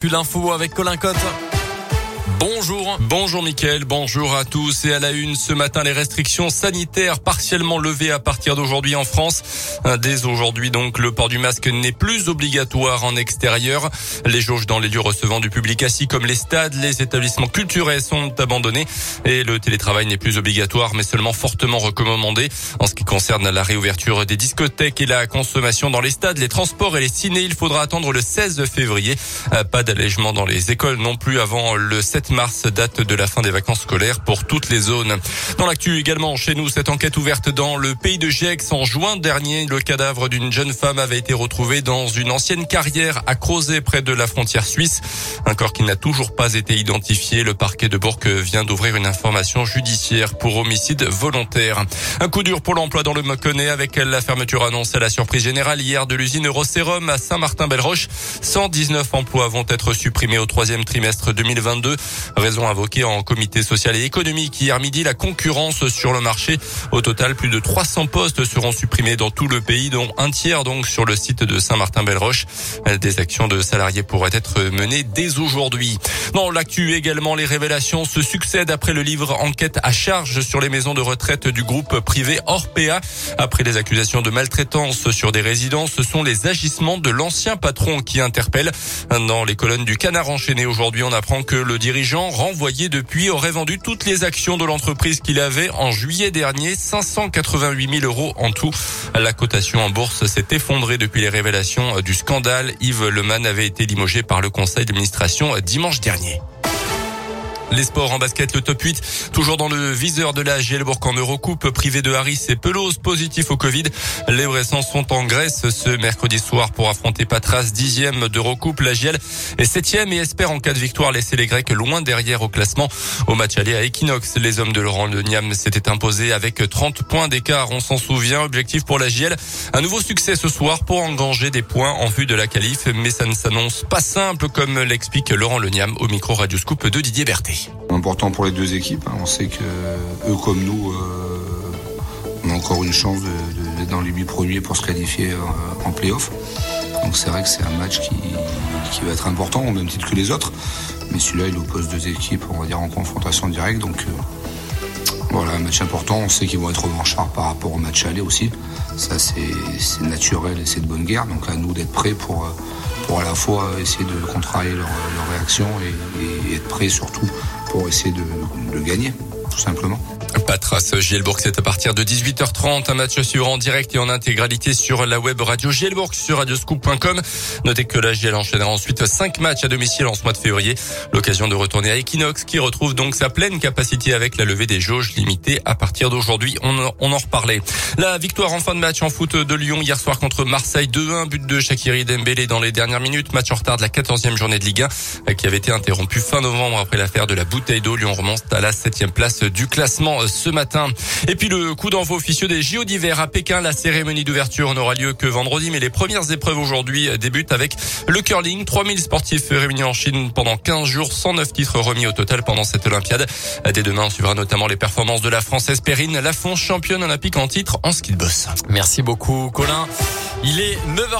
Plus l'info avec Colin Cotte. Bonjour. Bonjour Mickaël, bonjour à tous et à la une ce matin les restrictions sanitaires partiellement levées à partir d'aujourd'hui en France. Dès aujourd'hui donc le port du masque n'est plus obligatoire en extérieur. Les jauges dans les lieux recevant du public assis comme les stades, les établissements culturels sont abandonnés et le télétravail n'est plus obligatoire mais seulement fortement recommandé. En ce qui concerne la réouverture des discothèques et la consommation dans les stades, les transports et les ciné, il faudra attendre le 16 février. Pas d'allègement dans les écoles non plus avant le 7 mars, date de la fin des vacances scolaires pour toutes les zones. Dans l'actu également, chez nous, cette enquête ouverte dans le pays de Gex en juin dernier, le cadavre d'une jeune femme avait été retrouvé dans une ancienne carrière à Crozet près de la frontière suisse. Un corps qui n'a toujours pas été identifié. Le parquet de Bourg vient d'ouvrir une information judiciaire pour homicide volontaire. Un coup dur pour l'emploi dans le Mâconnais avec la fermeture annoncée à la surprise générale hier de l'usine Eurosérum à Saint-Martin-Belle-Roche. 119 emplois vont être supprimés au troisième trimestre 2022. Raison invoquée en comité social et économique hier midi, la concurrence sur le marché. Au total, plus de 300 postes seront supprimés dans tout le pays, dont un tiers donc sur le site de Saint-Martin-Belle-Roche. Des actions de salariés pourraient être menées dès aujourd'hui. Dans l'actu également, les révélations se succèdent après le livre Enquête à charge sur les maisons de retraite du groupe privé Orpea. Après les accusations de maltraitance sur des résidences, ce sont les agissements de l'ancien patron qui interpellent. Dans les colonnes du Canard enchaîné aujourd'hui, on apprend que le dirigeant dirigeant renvoyé depuis aurait vendu toutes les actions de l'entreprise qu'il avait en juillet dernier, 588 000 euros en tout. La cotation en bourse s'est effondrée depuis les révélations du scandale. Yves Leman avait été limogé par le conseil d'administration dimanche dernier. Les sports en basket, le top 8, toujours dans le viseur de la Gielbourg en Eurocoupe, privé de Harris et Pelouse, positif au Covid. Les Bressans sont en Grèce ce mercredi soir pour affronter Patras, dixième d'Eurocoupe. La Giel est septième et espère en cas de victoire laisser les Grecs loin derrière au classement. Au match aller à Equinox, les hommes de Laurent Le Niam s'étaient imposés avec 30 points d'écart. On s'en souvient. Objectif pour la Giel, un nouveau succès ce soir pour engranger des points en vue de la qualif, mais ça ne s'annonce pas simple comme l'explique Laurent Le Niam au micro Radio Scoop de Didier Berthet. Important pour les deux équipes. Hein. On sait que eux comme nous, euh, on a encore une chance d'être dans les huit premiers pour se qualifier euh, en playoff. Donc c'est vrai que c'est un match qui, qui, va être important au même titre que les autres. Mais celui-là, il oppose deux équipes, on va dire, en confrontation directe. Donc euh, voilà, un match important. On sait qu'ils vont être revanchards par rapport au match aller aussi. Ça, c'est naturel et c'est de bonne guerre. Donc à nous d'être prêts pour, pour à la fois essayer de contrarier leur, leur réaction et être prêts surtout pour essayer de, gagner, tout simplement. Patras Gielbourg, c'est à partir de 18h30. Un match suivant en direct et en intégralité sur la web radio Gielbourg sur radioscoop.com. Notez que la Giel enchaînera ensuite 5 matchs à domicile en ce mois de février. L'occasion de retourner à Equinox qui retrouve donc sa pleine capacité avec la levée des jauges limitées à partir d'aujourd'hui. On, on, en reparlait. La victoire en fin de match en foot de Lyon hier soir contre Marseille 2-1. But de Shakiri Dembélé dans les dernières minutes. Match en retard de la 14e journée de Ligue 1 qui avait été interrompu fin novembre après l'affaire de la bouteille d'eau. Lyon remonte à la 7 place du classement ce matin. Et puis le coup d'envoi officieux des JO d'hiver à Pékin. La cérémonie d'ouverture n'aura lieu que vendredi, mais les premières épreuves aujourd'hui débutent avec le curling. 3000 sportifs réunis en Chine pendant 15 jours, 109 titres remis au total pendant cette Olympiade. Dès demain, on suivra notamment les performances de la Française Perrine Lafont, championne olympique en titre en ski de boss. Merci beaucoup, Colin. Il est 9h